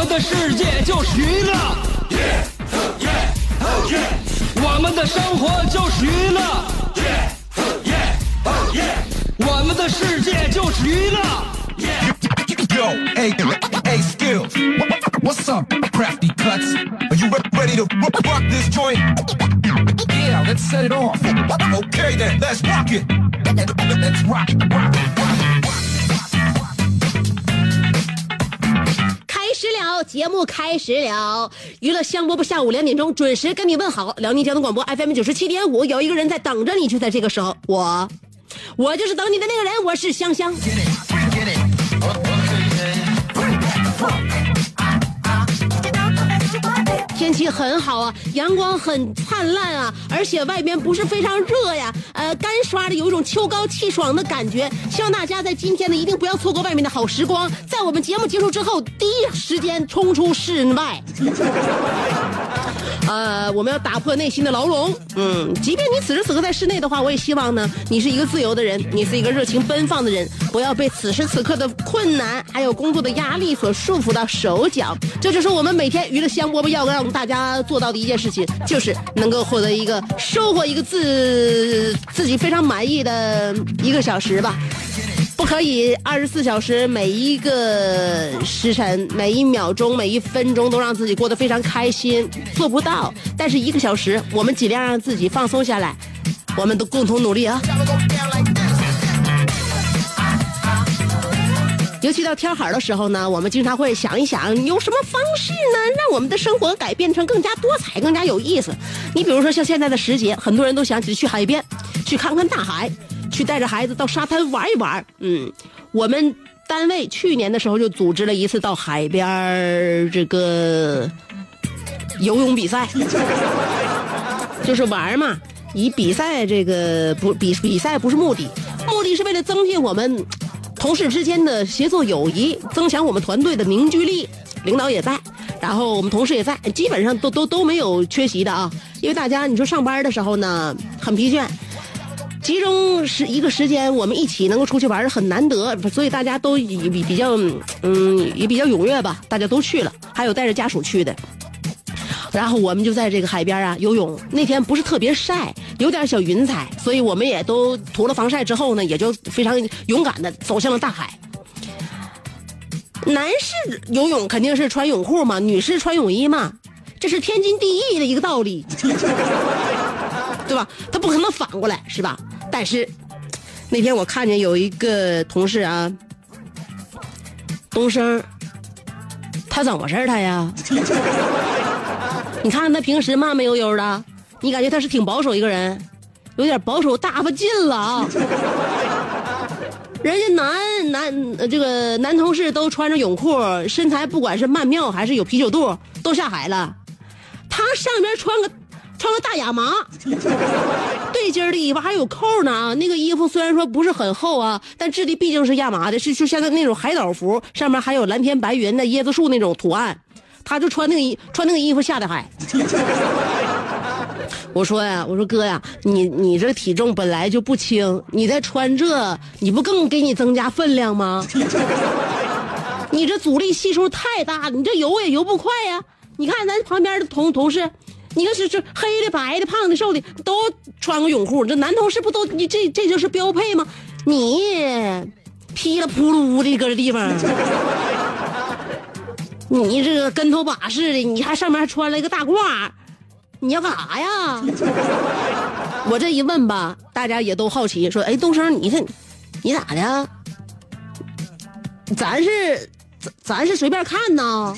们的世界就是娱乐，我们的生活就是娱乐，我们的世界就是娱乐。Yo, hey, hey, skills. What's up, crafty cuts? Are you ready to rock rock this joint? Yeah, let's set it off. Okay then, let's rock it. Let's rock, rock, rock. 知了，节目开始了。娱乐香饽饽下午两点钟准时跟你问好。辽宁交通广播 FM 九十七点五，有一个人在等着你，就在这个时候，我，我就是等你的那个人，我是香香。天气很好啊，阳光很灿烂啊，而且外边不是非常热呀，呃，干刷的有一种秋高气爽的感觉。希望大家在今天呢，一定不要错过外面的好时光，在我们节目结束之后，第一时间冲出室外。呃，我们要打破内心的牢笼。嗯，即便你此时此刻在室内的话，我也希望呢，你是一个自由的人，你是一个热情奔放的人，不要被此时此刻的困难还有工作的压力所束缚到手脚。这就是我们每天娱乐香饽饽要让大家做到的一件事情，就是能够获得一个收获一个自自己非常满意的一个小时吧。不可以二十四小时每一个时辰、每一秒钟、每一分钟都让自己过得非常开心，做不到。但是一个小时，我们尽量让自己放松下来，我们都共同努力啊！尤其到天好的时候呢，我们经常会想一想，有什么方式呢，让我们的生活改变成更加多彩、更加有意思。你比如说像现在的时节，很多人都想起去海边，去看看大海，去带着孩子到沙滩玩一玩。嗯，我们单位去年的时候就组织了一次到海边儿这个游泳比赛，就是玩嘛。以比赛这个不比比赛不是目的，目的是为了增进我们同事之间的协作友谊，增强我们团队的凝聚力。领导也在，然后我们同事也在，基本上都都都没有缺席的啊。因为大家你说上班的时候呢很疲倦，集中时一个时间，我们一起能够出去玩很难得，所以大家都比比较嗯也比较踊跃吧，大家都去了，还有带着家属去的。然后我们就在这个海边啊游泳，那天不是特别晒，有点小云彩，所以我们也都涂了防晒之后呢，也就非常勇敢的走向了大海。男士游泳肯定是穿泳裤嘛，女士穿泳衣嘛，这是天经地义的一个道理，对吧？他不可能反过来，是吧？但是那天我看见有一个同事啊，东升，他怎么回事儿他呀？你看他平时慢慢悠悠的，你感觉他是挺保守一个人，有点保守大发劲了啊。人家男男这个男同事都穿着泳裤，身材不管是曼妙还是有啤酒肚，都下海了。他上面穿个穿个大亚麻，对襟的衣服还有扣呢。那个衣服虽然说不是很厚啊，但质地毕竟是亚麻的，是就像那种海岛服，上面还有蓝天白云的椰子树那种图案。他就穿那个衣穿那个衣服下的海。我说呀，我说哥呀，你你这体重本来就不轻，你再穿这，你不更给你增加分量吗？你这阻力系数太大了，你这游也游不快呀。你看咱旁边的同同事，你看是这黑的、白的、胖的、瘦的，都穿个泳裤，这男同事不都你这这就是标配吗？你噼里扑噜的搁这地方。你这个跟头把式的，你还上面还穿了一个大褂，你要干啥呀？我这一问吧，大家也都好奇，说：“哎，东升，你这你咋的？咱是咱是随便看呐，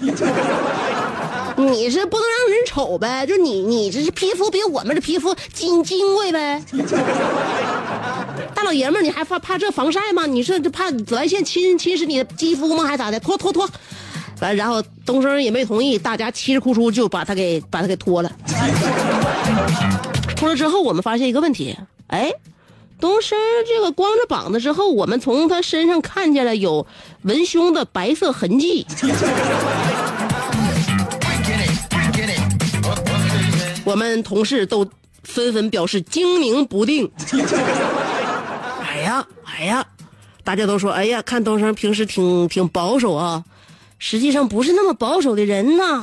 你是不能让人瞅呗？就你你这是皮肤比我们这皮肤金金贵呗？大老爷们儿，你还怕怕这防晒吗？你是怕紫外线侵侵蚀你的肌肤吗？还是咋的？脱脱脱！”完，然后东升也没同意，大家气势哭出就把他给把他给脱了。脱了之后，我们发现一个问题，哎，东升这个光着膀子之后，我们从他身上看见了有文胸的白色痕迹。我们同事都纷纷表示精明不定。哎呀，哎呀，大家都说，哎呀，看东升平时挺挺保守啊，实际上不是那么保守的人呐。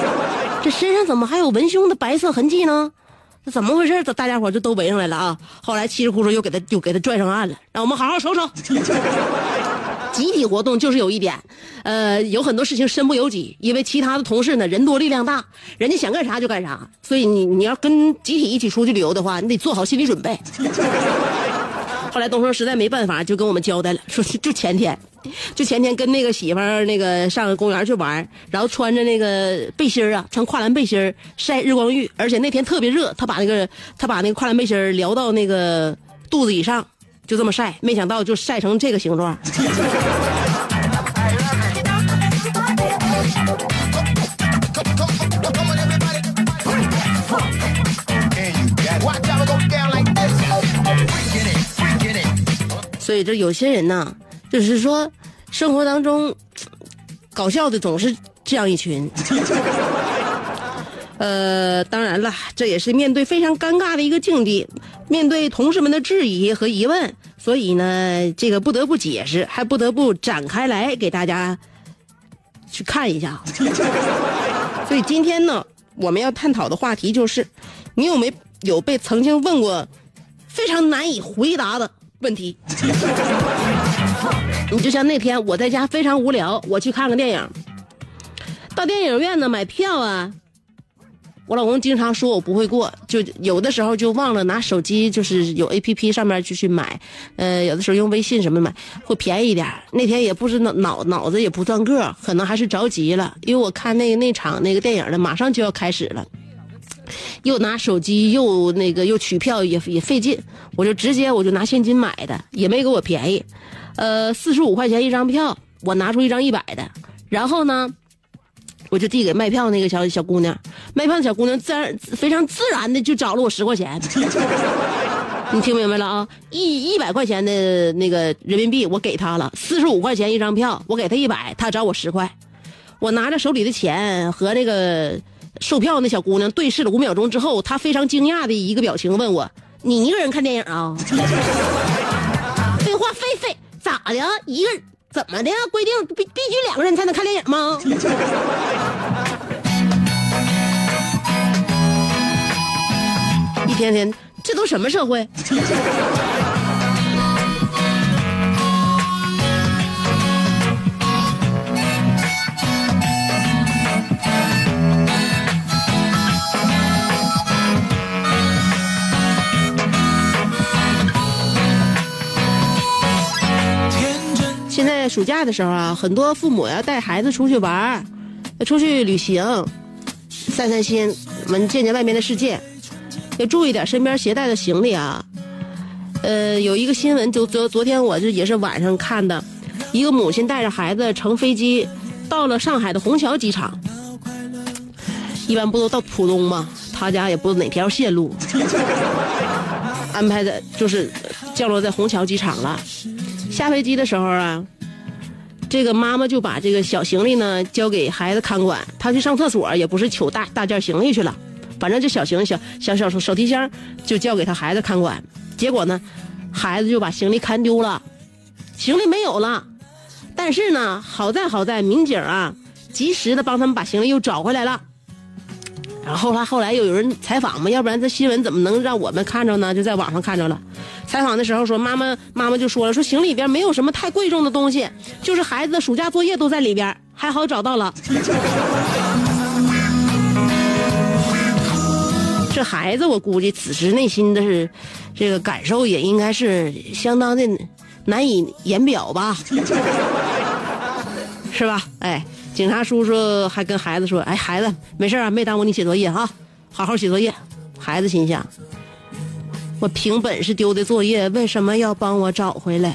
这身上怎么还有文胸的白色痕迹呢？这怎么回事？大家伙就都围上来了啊！后来气势哭说又给他又给他拽上岸了，让我们好好瞅瞅。集体活动就是有一点，呃，有很多事情身不由己，因为其他的同事呢人多力量大，人家想干啥就干啥，所以你你要跟集体一起出去旅游的话，你得做好心理准备。后来东升实在没办法，就跟我们交代了，说就前天，就前天跟那个媳妇儿那个上公园去玩，然后穿着那个背心啊，穿跨栏背心晒日光浴，而且那天特别热，他把那个他把那个跨栏背心撩到那个肚子以上。就这么晒，没想到就晒成这个形状。所以这有些人呢，就是说，生活当中搞笑的总是这样一群。呃，当然了，这也是面对非常尴尬的一个境地，面对同事们的质疑和疑问，所以呢，这个不得不解释，还不得不展开来给大家去看一下。所以今天呢，我们要探讨的话题就是，你有没有被曾经问过非常难以回答的问题？你就像那天我在家非常无聊，我去看个电影，到电影院呢买票啊。我老公经常说我不会过，就有的时候就忘了拿手机，就是有 A P P 上面就去买，呃，有的时候用微信什么买会便宜一点。那天也不知脑脑脑子也不转个，可能还是着急了，因为我看那那场那个电影呢，马上就要开始了，又拿手机又那个又取票也也费劲，我就直接我就拿现金买的，也没给我便宜，呃，四十五块钱一张票，我拿出一张一百的，然后呢。我就递给卖票那个小小姑娘，卖票的小姑娘自然非常自然的就找了我十块钱，你听明白了啊？一一百块钱的那个人民币我给她了，四十五块钱一张票，我给她一百，她找我十块，我拿着手里的钱和那个售票那小姑娘对视了五秒钟之后，她非常惊讶的一个表情问我：“你一个人看电影啊？” 废话，废废咋的？一个人。怎么的？规定必必须两个人才能看电影吗？一天天，这都什么社会？现在暑假的时候啊，很多父母要带孩子出去玩要出去旅行，散散心，我们见见外面的世界，要注意点身边携带的行李啊。呃，有一个新闻，就昨昨天我就也是晚上看的，一个母亲带着孩子乘飞机到了上海的虹桥机场，一般不都到浦东吗？他家也不是哪条线路，安排的就是降落在虹桥机场了。下飞机的时候啊，这个妈妈就把这个小行李呢交给孩子看管，他去上厕所也不是取大大件行李去了，反正这小行李小小小手提箱就交给他孩子看管。结果呢，孩子就把行李看丢了，行李没有了。但是呢，好在好在民警啊及时的帮他们把行李又找回来了。然后他后来又有人采访嘛，要不然这新闻怎么能让我们看着呢？就在网上看着了。采访的时候说，妈妈妈妈就说了，说行李里边没有什么太贵重的东西，就是孩子的暑假作业都在里边，还好找到了。这孩子我估计此时内心的是这个感受也应该是相当的难以言表吧，是吧？哎。警察叔叔还跟孩子说：“哎，孩子，没事啊，没耽误你写作业啊，好好写作业。”孩子心想：“我凭本事丢的作业，为什么要帮我找回来？”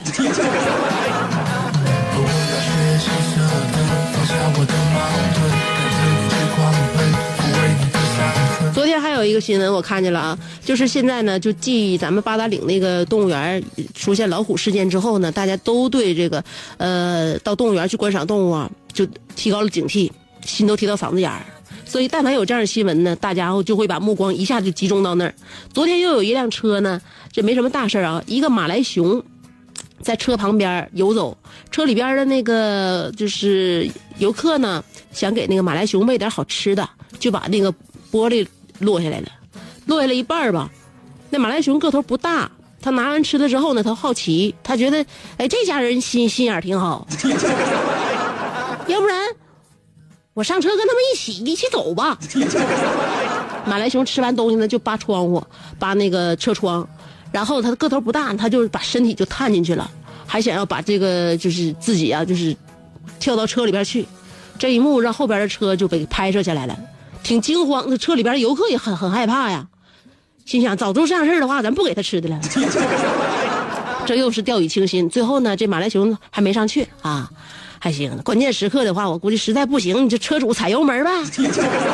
天还有一个新闻我看见了啊，就是现在呢，就继咱们八达岭那个动物园出现老虎事件之后呢，大家都对这个呃到动物园去观赏动物啊，就提高了警惕，心都提到嗓子眼儿。所以，但凡有这样的新闻呢，大家伙就会把目光一下就集中到那儿。昨天又有一辆车呢，这没什么大事啊，一个马来熊在车旁边游走，车里边的那个就是游客呢，想给那个马来熊喂点好吃的，就把那个玻璃落下来了，落下来一半吧。那马来熊个头不大，他拿完吃的之后呢，他好奇，他觉得哎这家人心心眼挺好，要不然。我上车跟他们一起一起走吧。马来熊吃完东西呢，就扒窗户，扒那个车窗，然后它个头不大，它就把身体就探进去了，还想要把这个就是自己啊，就是跳到车里边去。这一幕让后边的车就被拍摄下来了，挺惊慌。那车里边的游客也很很害怕呀，心想早知道这样事的话，咱不给他吃的了。这又是掉以轻心。最后呢，这马来熊还没上去啊。还行，关键时刻的话，我估计实在不行，你这车主踩油门吧。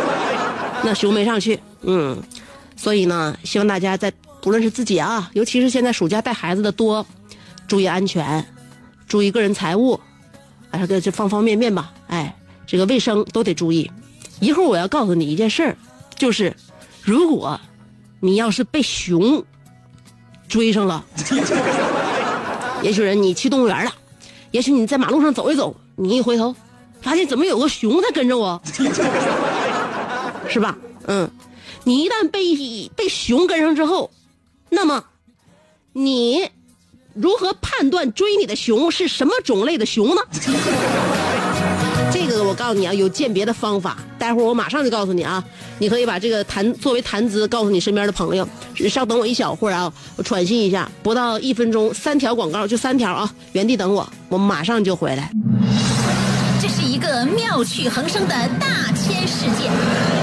那熊没上去，嗯，所以呢，希望大家在不论是自己啊，尤其是现在暑假带孩子的多，注意安全，注意个人财物，哎，这这方方面面吧，哎，这个卫生都得注意。一会儿我要告诉你一件事儿，就是如果你要是被熊追上了，也许人你去动物园了。也许你在马路上走一走，你一回头，发现怎么有个熊在跟着我，是吧？嗯，你一旦被被熊跟上之后，那么你如何判断追你的熊是什么种类的熊呢？这个我告诉你啊，有鉴别的方法。待会儿我马上就告诉你啊，你可以把这个谈作为谈资，告诉你身边的朋友。稍等我一小会儿啊，我喘息一下，不到一分钟，三条广告就三条啊，原地等我，我马上就回来。这是一个妙趣横生的大千世界。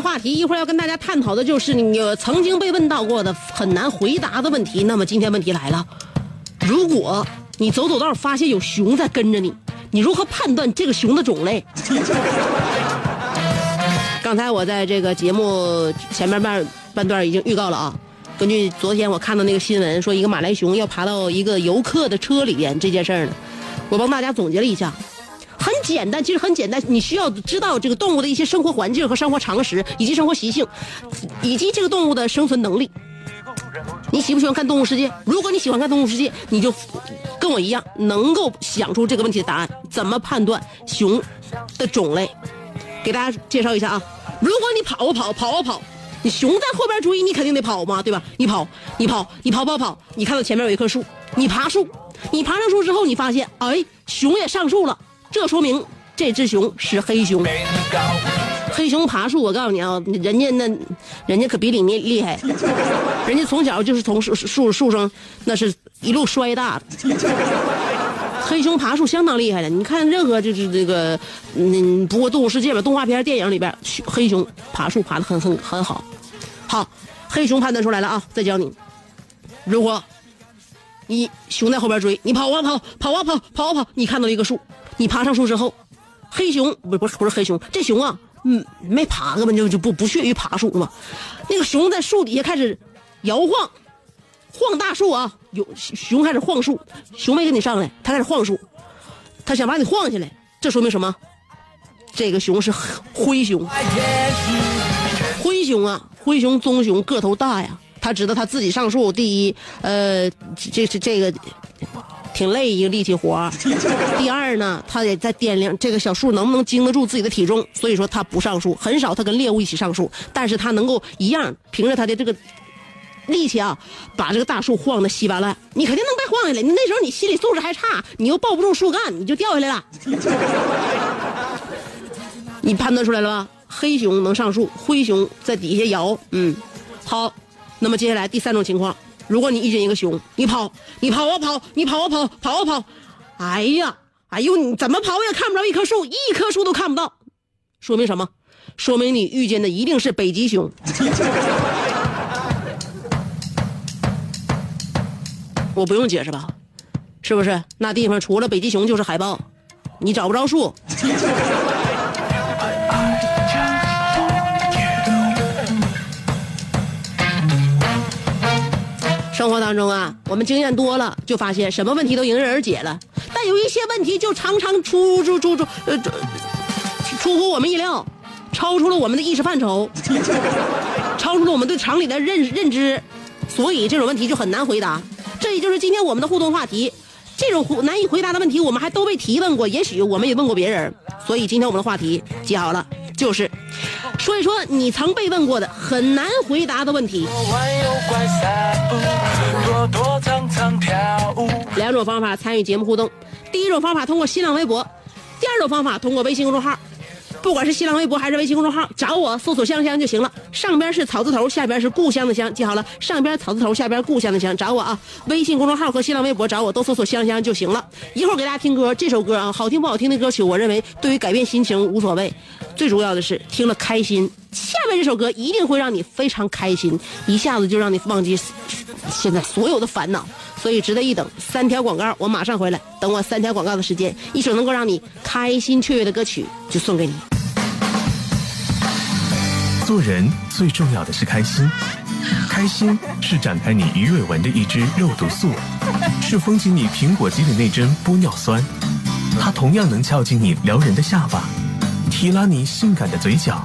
话题一会儿要跟大家探讨的就是你曾经被问到过的很难回答的问题。那么今天问题来了，如果你走走道发现有熊在跟着你，你如何判断这个熊的种类？刚才我在这个节目前面半半段已经预告了啊。根据昨天我看到那个新闻，说一个马来熊要爬到一个游客的车里边这件事儿呢，我帮大家总结了一下。很简单，其实很简单。你需要知道这个动物的一些生活环境和生活常识，以及生活习性，以及这个动物的生存能力。你喜不喜欢看《动物世界》？如果你喜欢看《动物世界》，你就跟我一样，能够想出这个问题的答案。怎么判断熊的种类？给大家介绍一下啊。如果你跑啊跑，跑啊跑，你熊在后边追，你肯定得跑嘛，对吧？你跑，你跑，你跑跑跑，你看到前面有一棵树，你爬树，你爬上树之后，你发现，哎，熊也上树了。这说明这只熊是黑熊。黑熊爬树，我告诉你啊，人家那，人家可比你厉厉害，人家从小就是从树树树上，那是一路摔大的。黑熊爬树相当厉害的，你看任何就是这个，嗯，不过动物世界吧，动画片、电影里边，黑熊爬树爬的很很很好。好，黑熊判断出来了啊，再教你，如果。你熊在后边追，你跑啊跑，跑啊跑，跑啊跑。你看到一个树，你爬上树之后，黑熊不不是不是黑熊，这熊啊，嗯，没爬，根本就就不不屑于爬树嘛。那个熊在树底下开始摇晃，晃大树啊，有熊开始晃树，熊没跟你上来，它开始晃树，它想把你晃下来，这说明什么？这个熊是灰熊，灰熊啊，灰熊棕熊个头大呀。他知道他自己上树，第一，呃，这这这个挺累一个力气活。第二呢，他也在掂量这个小树能不能经得住自己的体重，所以说他不上树，很少他跟猎物一起上树，但是他能够一样凭着他的这个力气啊，把这个大树晃得稀巴烂。你肯定能被晃下来，你那时候你心理素质还差，你又抱不住树干，你就掉下来了。你判断出来了吧？黑熊能上树，灰熊在底下摇。嗯，好，那么接下来第三种情况，如果你遇见一个熊，你跑，你跑啊跑，你跑啊跑，跑啊跑，哎呀，哎呦，你怎么跑也看不着一棵树，一棵树都看不到，说明什么？说明你遇见的一定是北极熊。我不用解释吧？是不是？那地方除了北极熊就是海豹，你找不着树。生活当中啊，我们经验多了，就发现什么问题都迎刃而解了，但有一些问题就常常出出出出呃出乎我们意料，超出了我们的意识范畴，超出了我们对常理的认认知，所以这种问题就很难回答。这也就是今天我们的互动话题。这种难以回答的问题，我们还都被提问过，也许我们也问过别人，所以今天我们的话题记好了，就是说一说你曾被问过的很难回答的问题。两种方法参与节目互动，第一种方法通过新浪微博，第二种方法通过微信公众号。不管是新浪微博还是微信公众号，找我搜索“香香”就行了。上边是草字头，下边是故乡的乡，记好了。上边草字头，下边故乡的乡，找我啊！微信公众号和新浪微博找我都搜索“香香”就行了。一会儿给大家听歌，这首歌啊，好听不好听的歌曲，我认为对于改变心情无所谓，最主要的是听了开心。下面这首歌一定会让你非常开心，一下子就让你忘记现在所有的烦恼，所以值得一等。三条广告，我马上回来。等我三条广告的时间，一首能够让你开心雀跃的歌曲就送给你。做人最重要的是开心，开心是展开你鱼尾纹的一支肉毒素，是封紧你苹果肌的那针玻尿酸，它同样能翘起你撩人的下巴，提拉你性感的嘴角，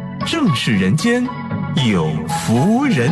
正是人间有福人。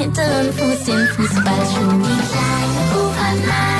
retorno por sempre espaço. O amar.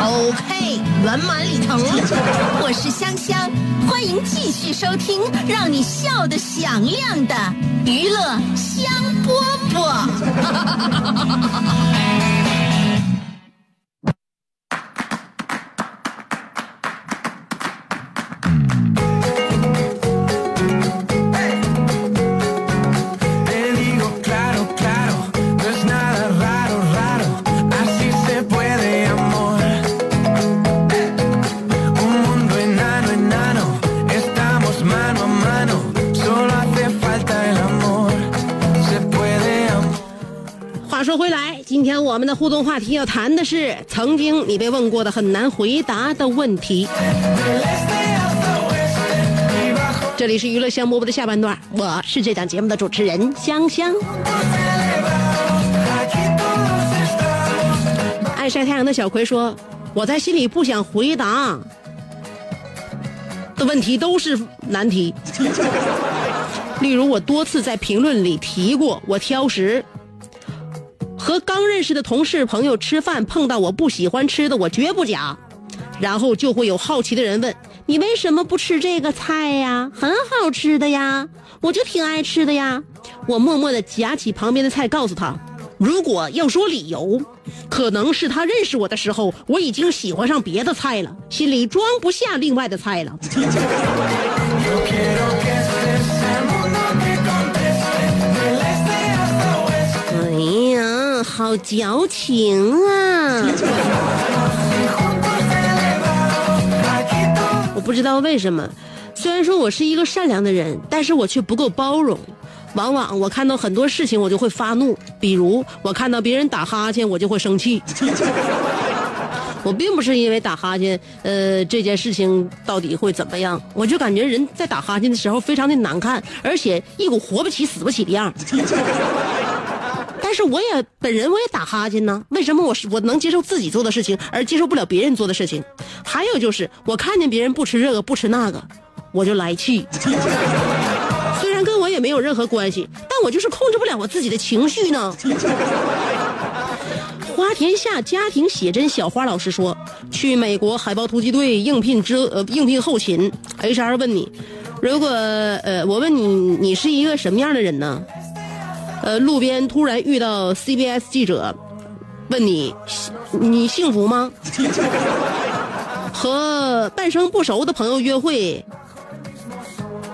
OK，圆满礼成了。我是香香，欢迎继续收听让你笑得响亮的娱乐香饽饽。的互动话题要谈的是曾经你被问过的很难回答的问题。这里是娱乐香饽饽的下半段，我是这档节目的主持人香香。爱晒太阳的小葵说：“我在心里不想回答的问题都是难题，例如我多次在评论里提过我挑食。”和刚认识的同事朋友吃饭，碰到我不喜欢吃的，我绝不夹。然后就会有好奇的人问：“你为什么不吃这个菜呀？很好吃的呀，我就挺爱吃的呀。”我默默地夹起旁边的菜，告诉他：“如果要说理由，可能是他认识我的时候，我已经喜欢上别的菜了，心里装不下另外的菜了。”好矫情啊！我不知道为什么，虽然说我是一个善良的人，但是我却不够包容。往往我看到很多事情，我就会发怒。比如我看到别人打哈欠，我就会生气。我并不是因为打哈欠，呃，这件事情到底会怎么样，我就感觉人在打哈欠的时候非常的难看，而且一股活不起死不起的样 是我也本人我也打哈欠呢，为什么我是我能接受自己做的事情，而接受不了别人做的事情？还有就是我看见别人不吃这个不吃那个，我就来气。虽然跟我也没有任何关系，但我就是控制不了我自己的情绪呢。花田下家庭写真小花老师说，去美国海豹突击队应聘之呃应聘后勤，HR 问你，如果呃我问你你是一个什么样的人呢？呃，路边突然遇到 CBS 记者，问你你幸福吗？和半生不熟的朋友约会，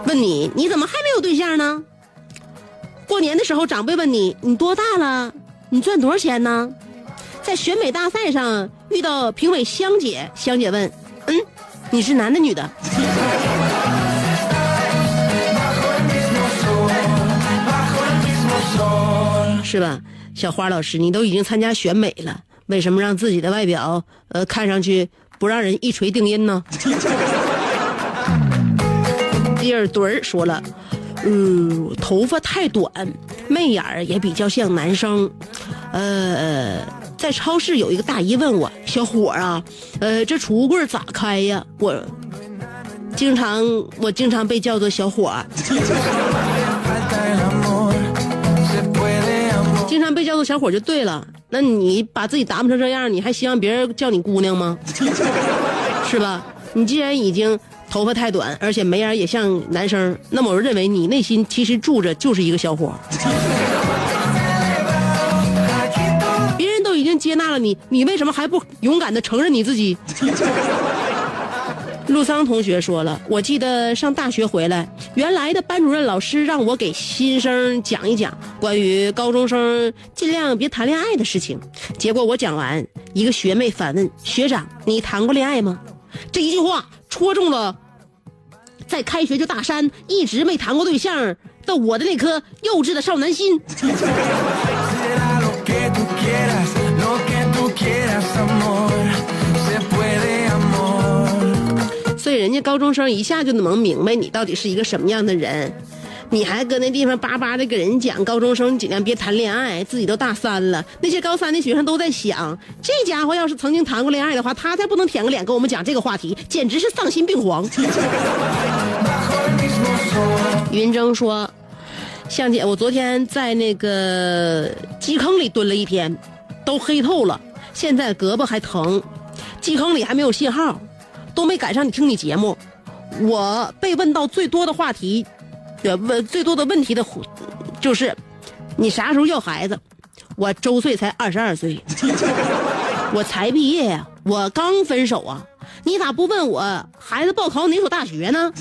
问你你怎么还没有对象呢？过年的时候长辈问你你多大了？你赚多少钱呢？在选美大赛上遇到评委香姐，香姐问，嗯，你是男的女的？是吧，小花老师，你都已经参加选美了，为什么让自己的外表呃看上去不让人一锤定音呢？第二墩儿说了，嗯，头发太短，媚眼儿也比较像男生。呃，在超市有一个大姨问我，小伙儿啊，呃，这储物柜咋开呀？我经常我经常被叫做小伙儿被叫做小伙就对了。那你把自己打扮成这样，你还希望别人叫你姑娘吗？是吧？你既然已经头发太短，而且眉眼也像男生，那么我认为你内心其实住着就是一个小伙。别人都已经接纳了你，你为什么还不勇敢的承认你自己？陆桑同学说了，我记得上大学回来，原来的班主任老师让我给新生讲一讲关于高中生尽量别谈恋爱的事情。结果我讲完，一个学妹反问学长：“你谈过恋爱吗？”这一句话戳中了在开学就大三，一直没谈过对象的我的那颗幼稚的少男心。人家高中生一下就能明白你到底是一个什么样的人，你还搁那地方叭叭的给人讲高中生尽量别谈恋爱，自己都大三了，那些高三的学生都在想，这家伙要是曾经谈过恋爱的话，他才不能舔个脸跟我们讲这个话题，简直是丧心病狂。云峥说：“向姐，我昨天在那个鸡坑里蹲了一天，都黑透了，现在胳膊还疼，鸡坑里还没有信号，都没赶上你听你节目。我被问到最多的话题，呃，问最多的问题的，就是你啥时候要孩子？我周岁才二十二岁，我才毕业呀、我刚分手啊，你咋不问我孩子报考哪所大学呢？”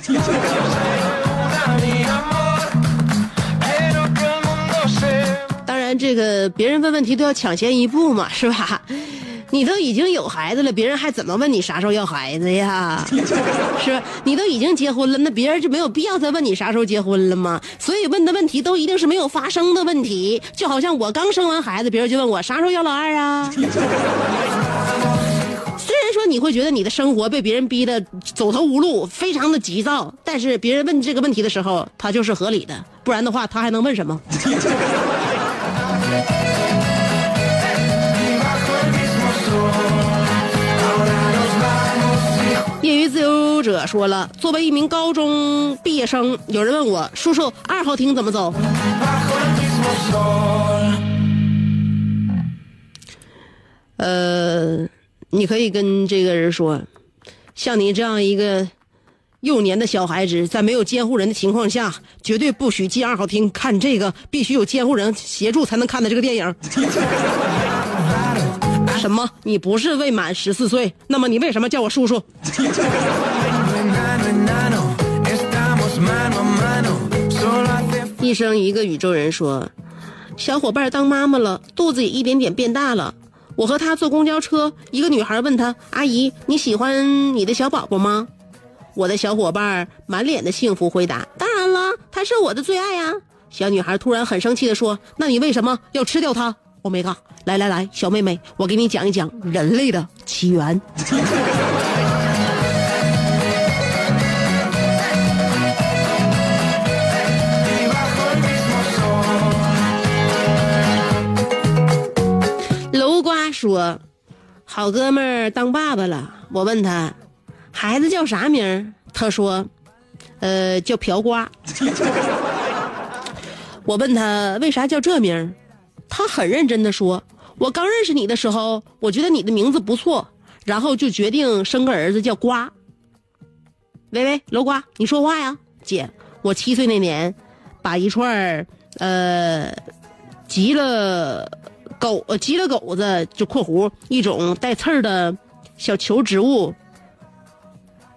当然，这个别人问问题都要抢先一步嘛，是吧？你都已经有孩子了，别人还怎么问你啥时候要孩子呀？是吧？你都已经结婚了，那别人就没有必要再问你啥时候结婚了吗？所以问的问题都一定是没有发生的问题，就好像我刚生完孩子，别人就问我啥时候要老二啊？虽然说你会觉得你的生活被别人逼得走投无路，非常的急躁，但是别人问这个问题的时候，他就是合理的，不然的话他还能问什么？者说了，作为一名高中毕业生，有人问我，叔叔二号厅怎么走？呃，你可以跟这个人说，像你这样一个幼年的小孩子，在没有监护人的情况下，绝对不许进二号厅看这个，必须有监护人协助才能看的这个电影。什么？你不是未满十四岁？那么你为什么叫我叔叔？一生一个宇宙人说，小伙伴当妈妈了，肚子也一点点变大了。我和她坐公交车，一个女孩问她：“阿姨，你喜欢你的小宝宝吗？”我的小伙伴满脸的幸福回答：“当然了，他是我的最爱呀、小女孩突然很生气的说：“那你为什么要吃掉它？”欧米伽，来来来，小妹妹，我给你讲一讲人类的起源。说：“好哥们儿当爸爸了。”我问他：“孩子叫啥名儿？”他说：“呃，叫瓢瓜。”我问他为啥叫这名儿，他很认真的说：“我刚认识你的时候，我觉得你的名字不错，然后就决定生个儿子叫瓜。”喂喂，楼瓜，你说话呀，姐，我七岁那年，把一串儿呃急了狗呃急了狗子就（括弧）一种带刺儿的小球植物，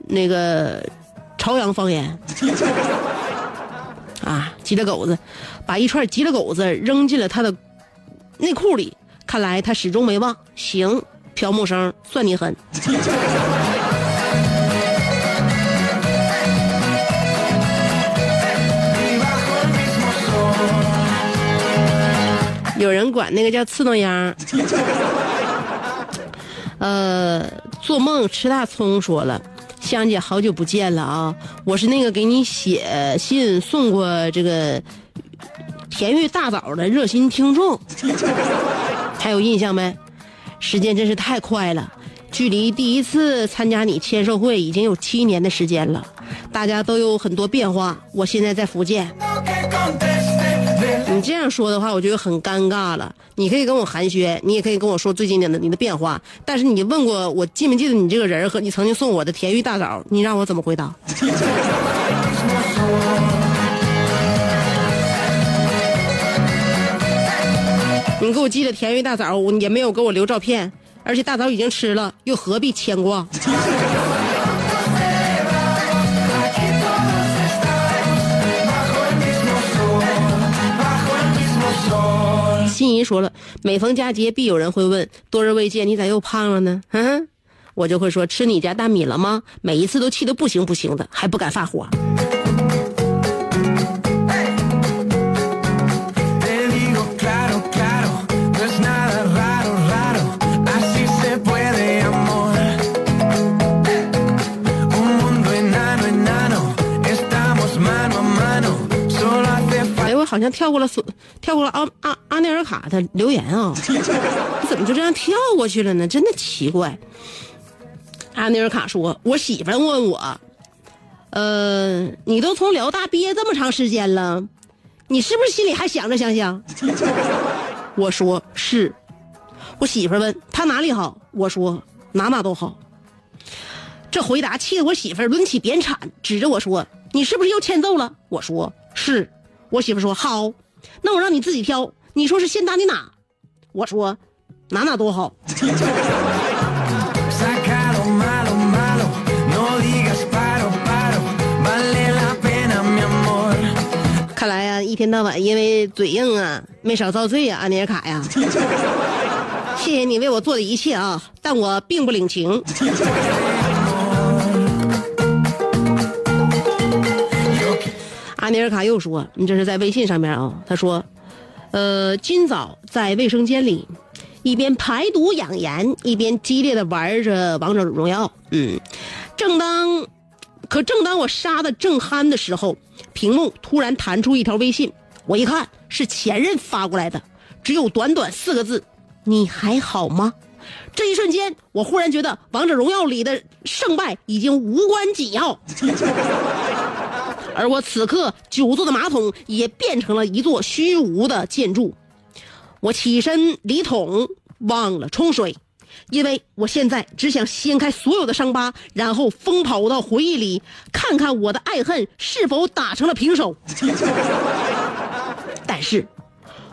那个朝阳方言 啊，急了狗子，把一串急了狗子扔进了他的内裤里，看来他始终没忘。行，朴木生，算你狠。有人管那个叫刺挠秧。呃，做梦吃大葱说了，香姐，好久不见了啊！我是那个给你写信送过这个甜玉大枣的热心听众，还有印象没？时间真是太快了，距离第一次参加你签售会已经有七年的时间了，大家都有很多变化。我现在在福建，你这样说的话，我觉得很尴尬了。你可以跟我寒暄，你也可以跟我说最近的你的变化，但是你问过我记没记得你这个人和你曾经送我的甜玉大枣，你让我怎么回答？你给我寄的甜玉大枣，我也没有给我留照片，而且大枣已经吃了，又何必牵挂？金姨说了，每逢佳节必有人会问，多日未见，你咋又胖了呢？嗯，我就会说吃你家大米了吗？每一次都气得不行不行的，还不敢发火。哎，我好像跳过了，跳过了啊！阿内尔卡的留言啊，你怎么就这样跳过去了呢？真的奇怪。阿内尔卡说：“我媳妇问我，呃，你都从辽大毕业这么长时间了，你是不是心里还想着香香？”我说：“是。”我媳妇问他哪里好，我说哪哪都好。这回答气得我媳妇抡起扁铲，指着我说：“你是不是又欠揍了？”我说：“是。”我媳妇说：“好，那我让你自己挑，你说是先打你哪？”我说：“哪哪都好。”看来呀、一天到晚因为嘴硬啊，没少遭罪呀、安尼尔卡呀。谢谢你为我做的一切啊，但我并不领情。阿尼尔卡又说：“你这是在微信上面啊？”他说：“呃，今早在卫生间里，一边排毒养颜，一边激烈的玩着王者荣耀。嗯，正当，可正当我杀的正酣的时候，屏幕突然弹出一条微信，我一看是前任发过来的，只有短短四个字：‘你还好吗？’这一瞬间，我忽然觉得王者荣耀里的胜败已经无关紧要。而我此刻久坐的马桶也变成了一座虚无的建筑。我起身离桶，忘了冲水，因为我现在只想掀开所有的伤疤，然后疯跑到回忆里，看看我的爱恨是否打成了平手。但是，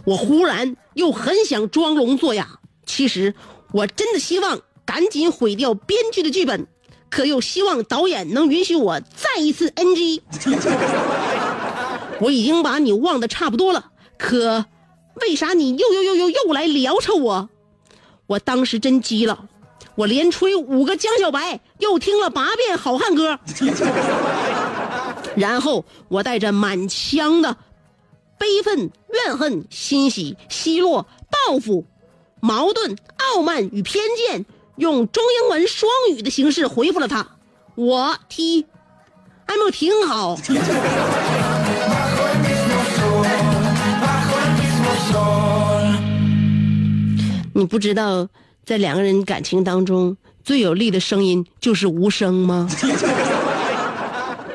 我忽然又很想装聋作哑。其实，我真的希望赶紧毁掉编剧的剧本，可又希望导演能允许我再一次 NG。我已经把你忘得差不多了，可为啥你又又又又又来撩扯我？我当时真急了，我连吹五个江小白，又听了八遍好汉歌，然后我带着满腔的悲愤、怨恨、欣喜、奚落、报复、矛盾、傲慢与偏见，用中英文双语的形式回复了他。我 T，哎呦，挺好。你不知道，在两个人感情当中，最有力的声音就是无声吗？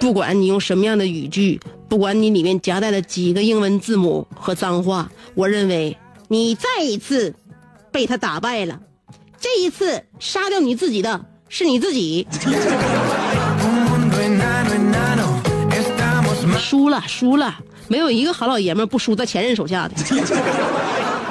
不管你用什么样的语句，不管你里面夹带了几个英文字母和脏话，我认为你再一次被他打败了。这一次杀掉你自己的是你自己，输了，输了，没有一个好老爷们不输在前任手下的。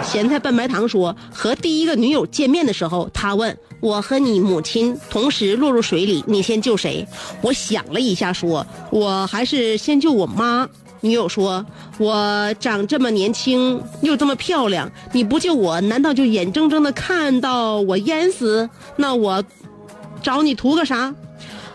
咸菜拌白糖说，和第一个女友见面的时候，他问我和你母亲同时落入水里，你先救谁？我想了一下，说我还是先救我妈。女友说：“我长这么年轻，又这么漂亮，你不救我，难道就眼睁睁的看到我淹死？那我找你图个啥？”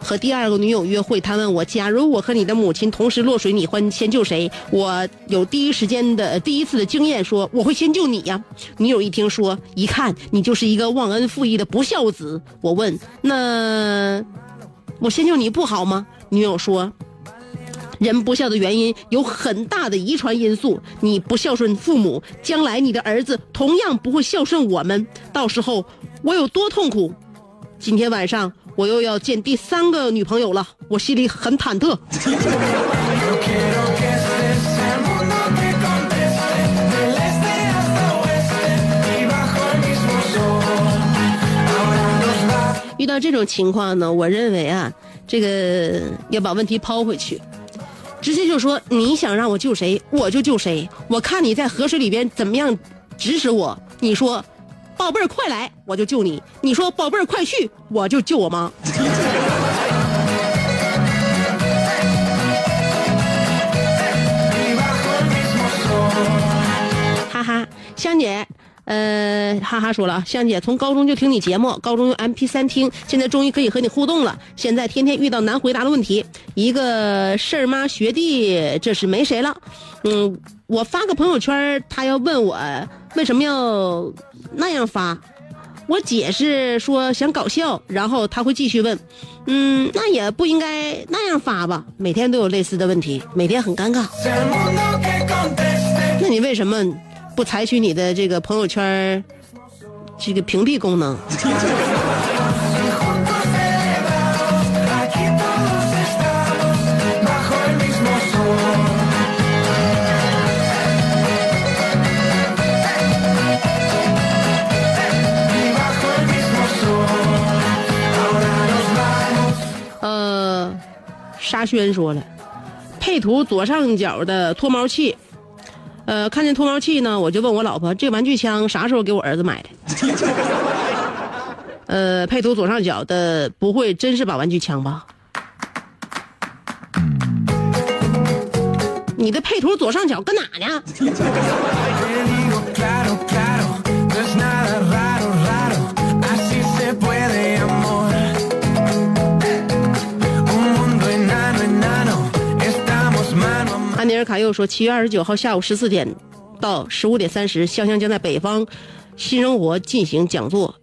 和第二个女友约会，他问我：假如我和你的母亲同时落水，你会先救谁？我有第一时间的第一次的经验，说我会先救你呀。女友一听说，一看你就是一个忘恩负义的不孝子。我问：那我先救你不好吗？女友说。人不孝的原因有很大的遗传因素，你不孝顺父母，将来你的儿子同样不会孝顺我们，到时候我有多痛苦？今天晚上我又要见第三个女朋友了，我心里很忐忑。遇到这种情况呢，我认为啊，这个要把问题抛回去，直接就说你想让我救谁，我就救谁。我看你在河水里边怎么样指使我，你说宝贝儿快来，我就救你；你说宝贝儿快去，我就救我妈。哈哈，香姐，呃，哈哈说了啊，香姐从高中就听你节目，高中用 M P 三听，现在终于可以和你互动了。现在天天遇到难回答的问题，一个事儿妈学弟，这是没谁了。嗯，我发个朋友圈，他要问我为什么要那样发，我解释说想搞笑，然后他会继续问，嗯，那也不应该那样发吧？每天都有类似的问题，每天很尴尬。那你为什么不采取你的这个朋友圈儿这个屏蔽功能。呃沙宣说了配图左上角的脱毛器呃，看见脱毛器呢，我就问我老婆，这玩具枪啥时候给我儿子买的？呃，配图左上角的不会真是把玩具枪吧？你的配图左上角搁哪呢？卡又说，七月二十九号下午十四点到十五点三十，香香将在北方新生活进行讲座，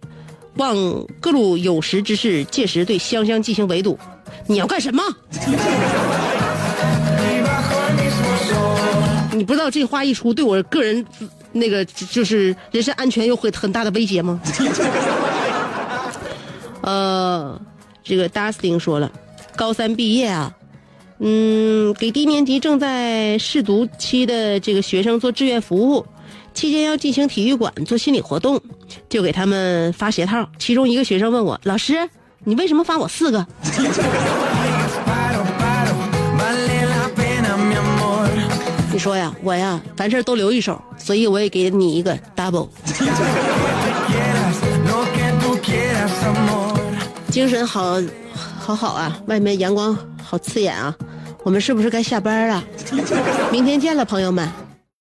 望各路有识之士届时对香香进行围堵。你要干什么？你不知道这话一出，对我个人那个就是人身安全有很很大的威胁吗？呃，这个 Dustin 说了，高三毕业啊，嗯，给低年级正在试读期的这个学生做志愿服务，期间要进行体育馆做心理活动，就给他们发鞋套。其中一个学生问我，老师，你为什么发我四个？你说呀，我呀，凡事都留一手，所以我也给你一个 double。精神好，好好啊！外面阳光好刺眼啊！我们是不是该下班了？明天见了，朋友们。